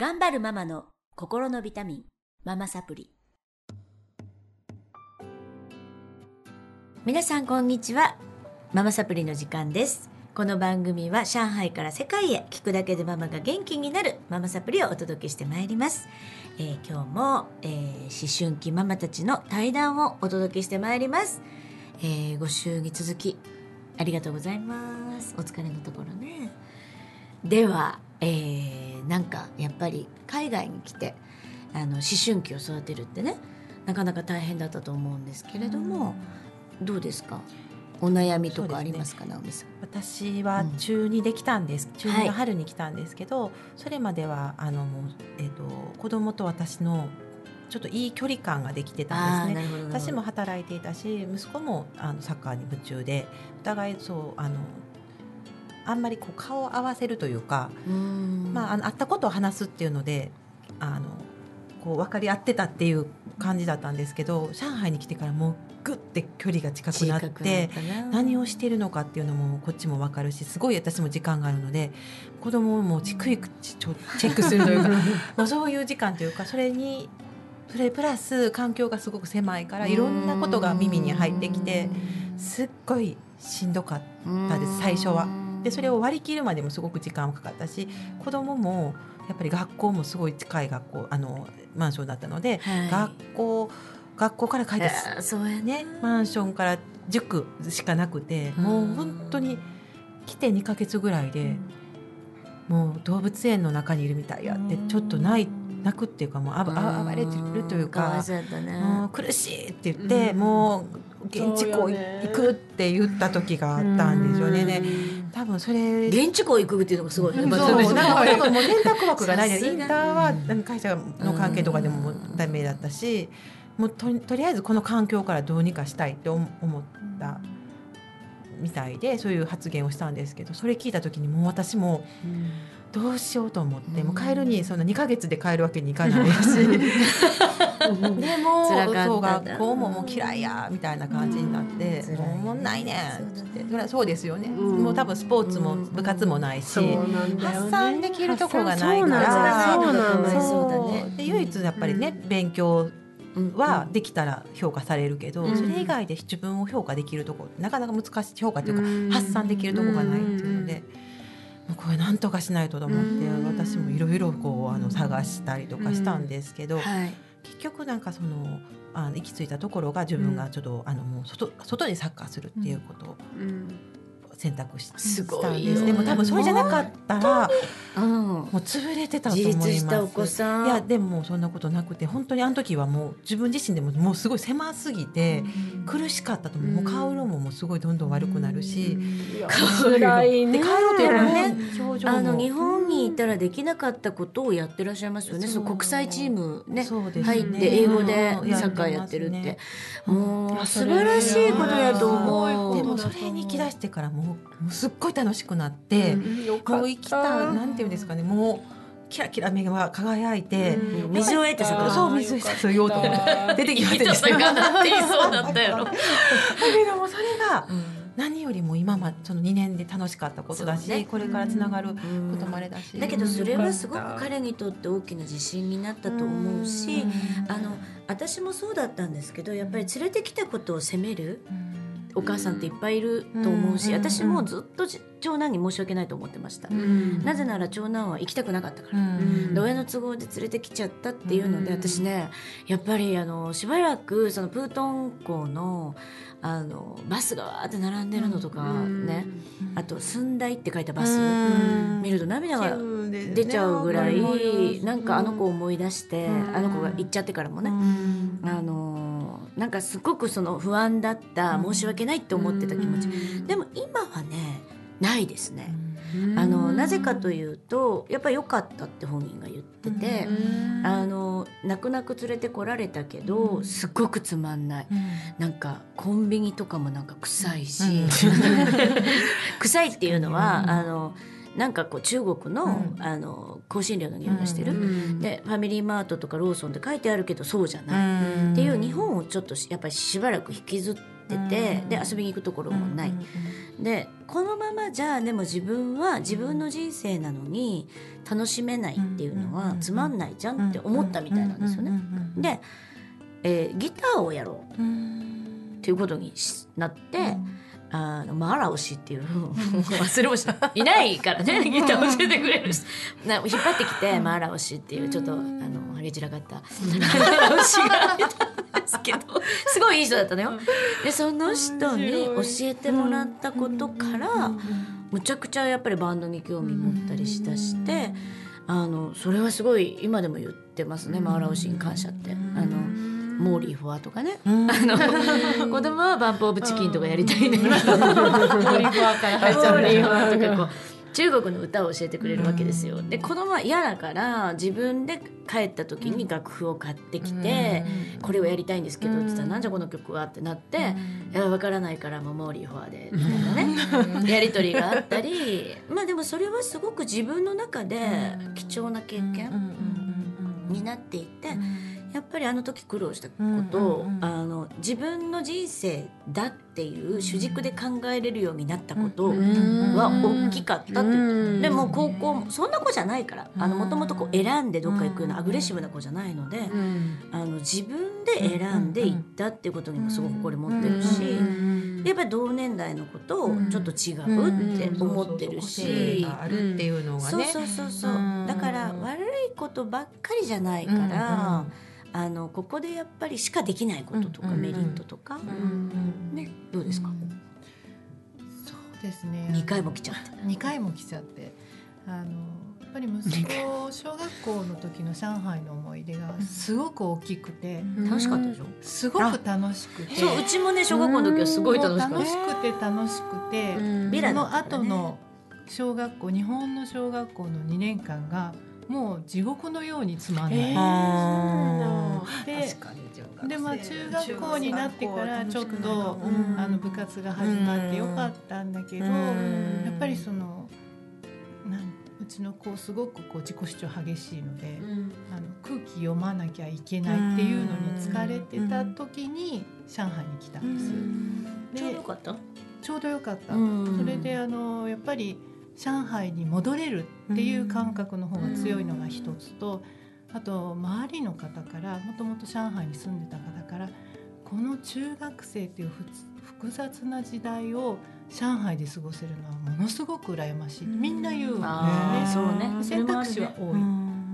頑張るママの心のビタミンママサプリ。皆さんこんにちは。ママサプリの時間です。この番組は上海から世界へ聞くだけでママが元気になるママサプリをお届けしてまいります、えー今日も、えー思春期ママたちの対談をお届けしてまいります、えーご週に続きありがとうございます。お疲れのところね。では、えーなんかやっぱり海外に来てあの思春期を育てるってねなかなか大変だったと思うんですけれども、どうですか？お悩みとかありますか？直美さん。私は中2で来たんです、中2はいの春に来たんですけど、それまではあのもう、えー、と子供と私のちょっといい距離感ができてたんですね。私も働いていたし息子もあのサッカーに夢中でお互いそうあのあんまりこう顔を合わせるというか、まあ、あの会ったことを話すっていうのであのこう分かり合ってたっていう感じだったんですけど上海に来てからもうグッて距離が近くなって。何をしているのかっていうのもこっちも分かるしすごい私も時間があるので子供も逐一ちょチェックするというか まあそういう時間というかそれにそれプラス環境がすごく狭いからいろんなことが耳に入ってきてすっごいしんどかったです最初は。でそれを割り切るまでもすごく時間かかったし子供もやっぱり学校もすごい近い学校あのマンションだったので、はい。学校学校から帰ってそうやねね、マンションから塾しかなくてうん。もう本当に来て2ヶ月ぐらいで、もう動物園の中にいるみたいやってちょっと泣い泣くっていうかもうあぶあ暴れてるというかもう苦しいって言って、うん。もう現地校行くって言った時があったんでしょうね。ね多分それ現地校行くっていうのがすごいね。そうまあそうだからね多分もう連絡枠がない。インターはうん会社の関係とかでもダメだったし、もうととりあえずこの環境からどうにかしたいって思思ったみたいでそういう発言をしたんですけどそれ聞いた時にもう私もどうしようと思って、もう帰るにそんな2ヶ月で帰るわけにいかないし でもそうな学校ももう嫌いやみたいな感じになっておもん。ないね。そうだねって。それはそうですよね、うん。もう多分スポーツも部活もないし、発散できるとこがないからそうだ。ね。で唯一やっぱりね、勉強はできたら評価されるけど、うん。それ以外で自分を評価できるとこなかなか難しい評価というか、うん。発散できるとこがないっていうので。これなんとかしないとと思って、うん。私もいろいろこうあの探したりとかしたんですけど、はい結局なんかそのあの行き着いたところが自分がちょっと、あのもう外外でサッカーするっていうこと。を選択し,、たんよです。でも多分それじゃなかったらうん。もう潰れてたと思います。自立したお子さん。いやでもそんなことなくて本当にあの時はもう自分自身でももうすごい狭すぎて苦しかったと思う,、もう顔色ももうすごいどんどん悪くなるし、辛いね。で帰ろうとやらね表情も。あの日本にいたらできなかったことをやってらっしゃいますよね。そう国際チームねそう。ですね。入って英語でうん。サッカーやってるって。もいうや素晴らしいことやと思う。でもそれに行き出してからもうもうすっごい楽しくなって、よかっもう生きたなんていうんですかねもうキラキラ目が輝いて、うん。水を得て魚そう水を得てそう言おうと思って出てきました。魚って言いそうだったやろだけどもそれが何よりも今まその2年で楽しかったことだし、ね。これからつながることもあれだし、だけどそれはすごく彼にとって大きな自信になったと思うし、あの私もそうだったんですけどやっぱり連れてきたことを責めるお母さんっていっぱいいると思うし、うん私もずっとじ長男に申し訳ないと思ってました。なぜなら長男は行きたくなかったから。親の都合で連れてきちゃったっていうので、うん。私ねやっぱりあのしばらくそのプートン港のあのバスがわーって並んでるのとかね、あと「寸大」って書いたバス、うん。見ると涙が出出ちゃうぐらい、うんなんかあの子を思い出して、うん。あの子が行っちゃってからもね、うん。あのなんかすごくその不安だった申し訳ないって思ってた気持ち、でも今はねないですね。あのなぜかというとやっぱり良かったって本人が言ってて、あの泣く泣く連れてこられたけどすっごくつまんない。なんかコンビニとかもなんか臭いし、臭いっていうのは、うんあのなんかこう中国の,、うん。あの香辛料の匂いがしてる、うん。でファミリーマートとかローソンで書いてあるけどそうじゃない、うん。っていう日本をちょっとしやっぱりしばらく引きずっってて、で遊びに行くところもない、でこのままじゃあでも自分は自分の人生なのに楽しめないっていうのはつまんないじゃんって思ったみたいなんですよね。で、えーギターをやろうっていうことにしなって、あのマラオ氏っていう。忘れもし いないからね。ギター教えてくれるしな引っ張ってきてマラオ氏っていうちょっとあのハゲ散らかった。マラオ氏がいたんですけどすごいいい人だったのよ。でその人に教えてもらったことからむちゃくちゃやっぱりバンドに興味持ったりしたしてあのそれはすごい今でも言ってますねマーラオ氏に感謝って。あのモーリー・フォアとかね、あの子供は BUMP OF CHICKEN とかやりたいんだけど、モーリー・フォアから入っちゃうモーリー・フォアとかこう中国の歌を教えてくれるわけですよ。で子供は嫌だから自分で帰った時に楽譜を買ってきて、これをやりたいんですけどって言ったら「なんじゃこの曲は?」ってなって「いや分からないからもうモーリー・フォアで」みたいなねやり取りがあったりまあでもそれはすごく自分の中で貴重な経験になっていて。やっぱりあの時苦労したことを、うんうんうん。あの自分の人生だっていう主軸で考えれるようになったことんは大きかったっていう。うん。でも高校もそんな子じゃないからあのもともとこう選んでどっか行くようなアグレッシブな子じゃないので、あの自分で選んでいったっていうことにもすごく誇り持ってるし、やっぱり同年代の子とちょっと違うって思ってるし。あるっていうのがね。そうそうそう。そううん。だから悪いことばっかりじゃないから、あのここでやっぱりしかできないこととか、メリットとか、ねどうですか、そうですね。二回も来ちゃって。二回も来ちゃって、あのやっぱり息子小学校の時の上海の思い出がすごく大きくて、楽しかったでしょ、すごく楽しくて、そううちもね小学校の時はすごい楽しかったもう楽しくて楽しくて、ビラその後の小学校日本の小学校の2年間がもう地獄のようにつまんない。あででまあ中学校になってからちょっとうんあの部活が始まってよかったんだけど、うん。やっぱりそのなんうちの子すごくこう自己主張激しいので、あの空気読まなきゃいけないっていうのに疲れてた時に上海に来たんです。でちょうどよかった？ちょうどよかった、うん。それであのやっぱり上海に戻れるっていう感覚の方が強いのが一つと、あと周りの方からもともと上海に住んでた方からこの中学生っていう複雑な時代を上海で過ごせるのはものすごく羨ましい、みんな言うね。そうね。選択肢は多い、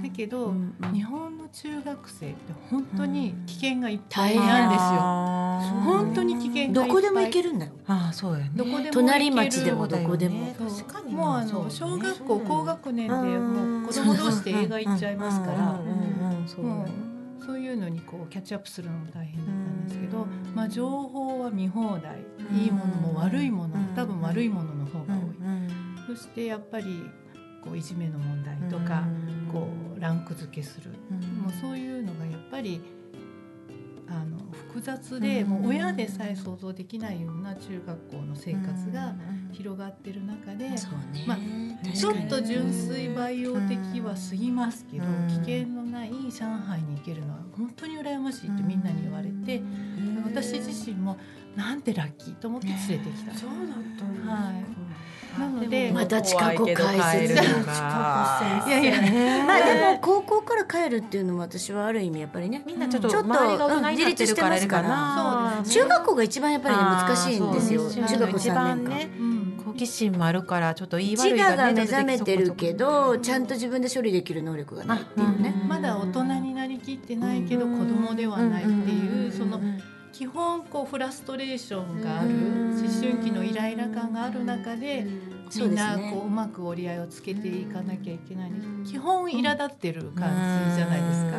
だけど、うんうん。日本の中学生って本当に危険がいっぱ大変いなんですよ。本当に危険がいっぱい。どこでも行けるんだよ。あーそうやね。どこでも行ける隣町でもどこでも。ね確かにもうあの小学校高学年でもう子供同士で映画行っちゃいますから。そう。いうのにこうキャッチアップするのも大変だったんですけど、まあ、情報は見放題。いいものも悪いものも多分悪いものの方が多い、そしてやっぱりこういじめの問題とか、こうランク付けする、もうそういうのがやっぱりあの複雑で、うん。もう親でさえ想像できないような中学校の生活が広がってる中で、まあちょっと純粋培養的は過ぎますけど、うん。危険のない上海に行けるのは本当に羨ましいってみんなに言われて、私自身もなんてラッキーと思って連れてきた。そうだったんだはい。なのでまた近く解るのが。いやいや。まあでも高校から帰るっていうのも私はある意味やっぱりね。みんなちょっとちょっと周りが大人になってるからあれかうんな。自立して中学校が一番やっぱりね難しいんですよ。中学校一3年間好奇心もあるからちょっと言い悪自いがね我が目覚めてるけどちゃんと自分で処理できる能力がないっていう。ねまだ大人になりきってないけど子供ではないっていうその基本こうフラストレーションがあるうん。思春期のイライラ感がある中でみんなこううまく折り合いをつけていかなきゃいけない。基本苛立ってる感じじゃないですか。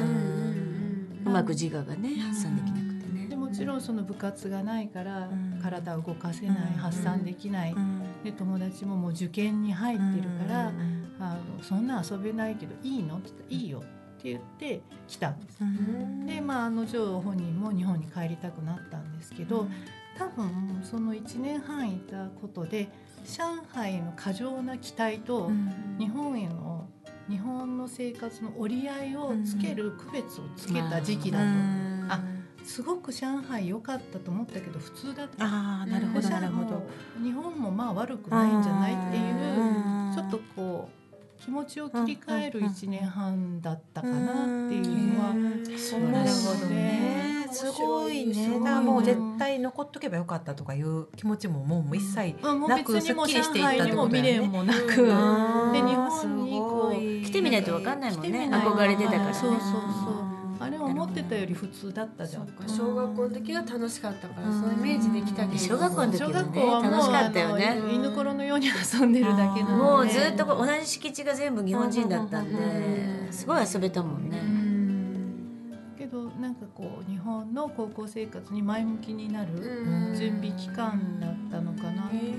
うまく自我がね発散できなくてね。でもちろんその部活がないからうん。体を動かせないうん。発散できない。で友達ももう受験に入ってるからあのそんな遊べないけどいいのって言ったらいいよって言って来たんです。でまああの女本人も日本に帰りたくなったんですけど多分その1年半いたことで上海の過剰な期待と日本への日本の生活の折り合いをつける区別をつけた時期だと。あすごく上海良かったと思ったけど普通だった。ああなるほどでなるほど。も日本もまあ悪くないんじゃないっていううん。ちょっとこう気持ちを切り替える1年半だったかなっていうのはそうなるですほどね。すごいね。だからもう絶対残っとけばよかったとかいう気持ちももう一切。まあもうなくすっきりしていったっことだよねもなく、うんで日本にこう来てみないとわかんないもんね憧れてたからねそうそうそうあれ思ってたより普通だったじゃん小学校の時は楽しかったからそのイメージできたけど。小学校の時小は学校は楽しかったよね。犬ころのように遊んでるだけなので。もうずっとこう同じ敷地が全部日本人だったんうん。ですごい遊べたもんね。けどなんかこう日本の高校生活に前向きになるうん。準備期間だったのかな。へー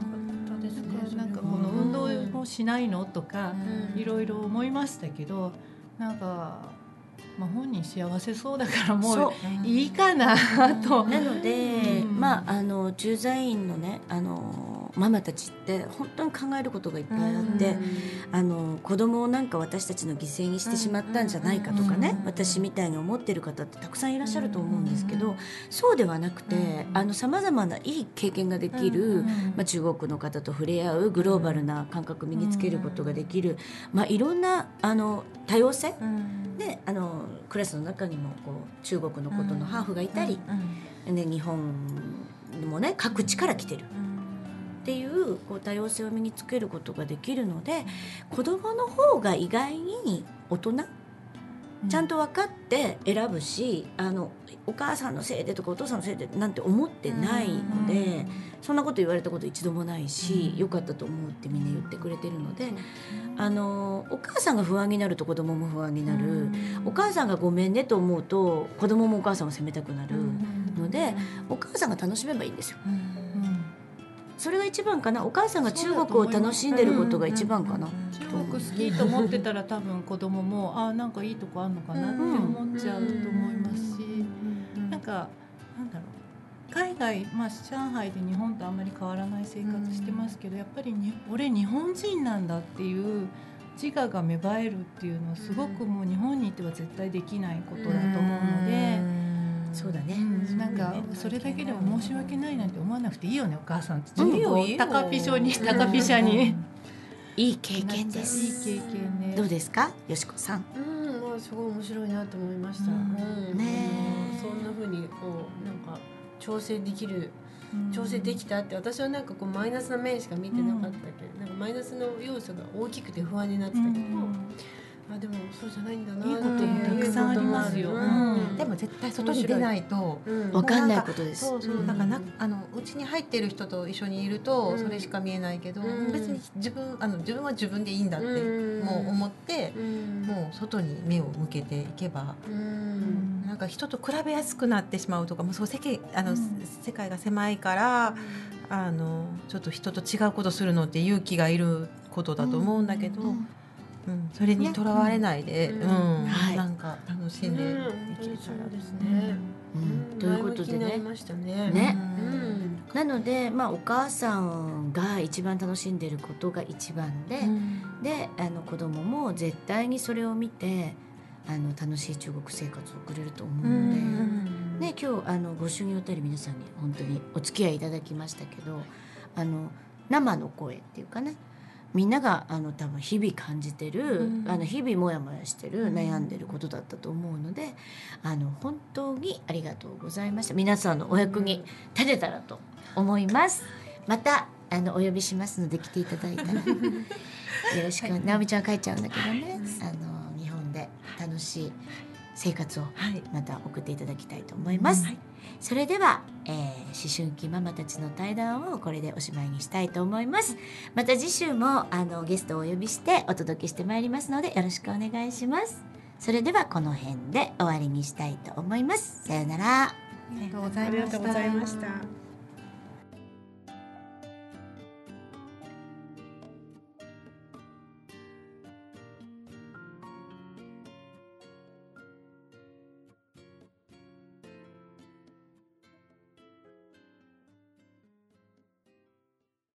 だからなんかこの運動もしないの？とかうん。いろいろ思いましたけどなんか、まあ、本人幸せそうだからもそう。ういいかなと。なので、うん。まああの駐在員のねあのママたちって本当に考えることがいっぱいあって、あの子供をなんか私たちの犠牲にしてしまったんじゃないかとかね、うん。私みたいに思ってる方ってたくさんいらっしゃると思うんですけど、そうではなくてさまざまないい経験ができる、まあ、中国の方と触れ合うグローバルな感覚を身につけることができる、まあ、いろんなあの多様性、であのクラスの中にもこう中国のことのハーフがいたり、ね、日本もね各地から来てる。っていうこう多様性を身につけることができるので子供の方が意外に大人ちゃんと分かって選ぶしあのお母さんのせいでとかお父さんのせいでなんて思ってないので、そんなこと言われたこと一度もないし、良かったと思うってみんな言ってくれてるので、あのお母さんが不安になると子供も不安になる、お母さんがごめんねと思うと子供もお母さんを責めたくなるので、お母さんが楽しめばいいんですよ。それが一番かな。お母さんが中国を楽しんでることが一番かな。中国好きと思ってたら多分子供もあなんかいいとこあんのかなって思っちゃうと思いますし、なんかなんだろう海外まあ上海で日本とあんまり変わらない生活してますけど、やっぱりに俺日本人なんだっていう自我が芽生えるっていうのはすごくもう日本にいては絶対できないことだと思うので。そうだね。うんなんかそれだけでも申し訳ないなんて思わなくていいよねお母さんって。ちょっいいよ。とこいいうよ高飛車に高飛車に。いい経験です。いい経験ねどうですか、よしこさん？うん、まあすごい面白いなと思いました。うねえ。そんな風にこうなんか調整できるうん。調整できたって私はなんかこうマイナスな面しか見てなかったけど、なんかマイナスの要素が大きくて不安になってたけど、あでもそうじゃないんだな。っていいこともたくさんありますよ。うん。でも絶対外に出ないと。うん。わかんないことです。そうそう。うん。だからなあのうちに入ってる人と一緒にいるとうん。それしか見えないけど、うん。別に自分あの自分は自分でいいんだってうん。もう思って、うん。もう外に目を向けていけば、うん。なんか人と比べやすくなってしまうとかもうそう世間あの、うん。世界が狭いからあのちょっと人と違うことするのって勇気がいることだと思うんだけど、うんそれにとらわれないで、ねうんはいなんか楽しんでいうんけたらですね。うんということでね。ね。ねうんなので、まあ、お母さんが一番楽しんでることが一番で、うんで、あの子供も絶対にそれを見て。あの楽しい中国生活を送れると思うので。ね、今日あのご祝儀お便り皆さんに本当にお付き合いいただきましたけどあの生の声っていうかねみんながあの多分日々感じてる、うん。あの日々モヤモヤしてる、うん。悩んでることだったと思うのであの本当にありがとうございました。皆さんのお役に立てたらと思います。またあのお呼びしますので来ていただいたら。よろしく、直美ちゃんは帰っちゃうんだけどね、あの日本で楽しい生活をはいまた送っていただきたいと思います。はいそれでは、えー思春期ママたちの対談をこれでおしまいにしたいと思います。また次週もあのゲストをお呼びしてお届けしてまいりますのでよろしくお願いします。それではこの辺で終わりにしたいと思います。さようなら。ありがとうございました。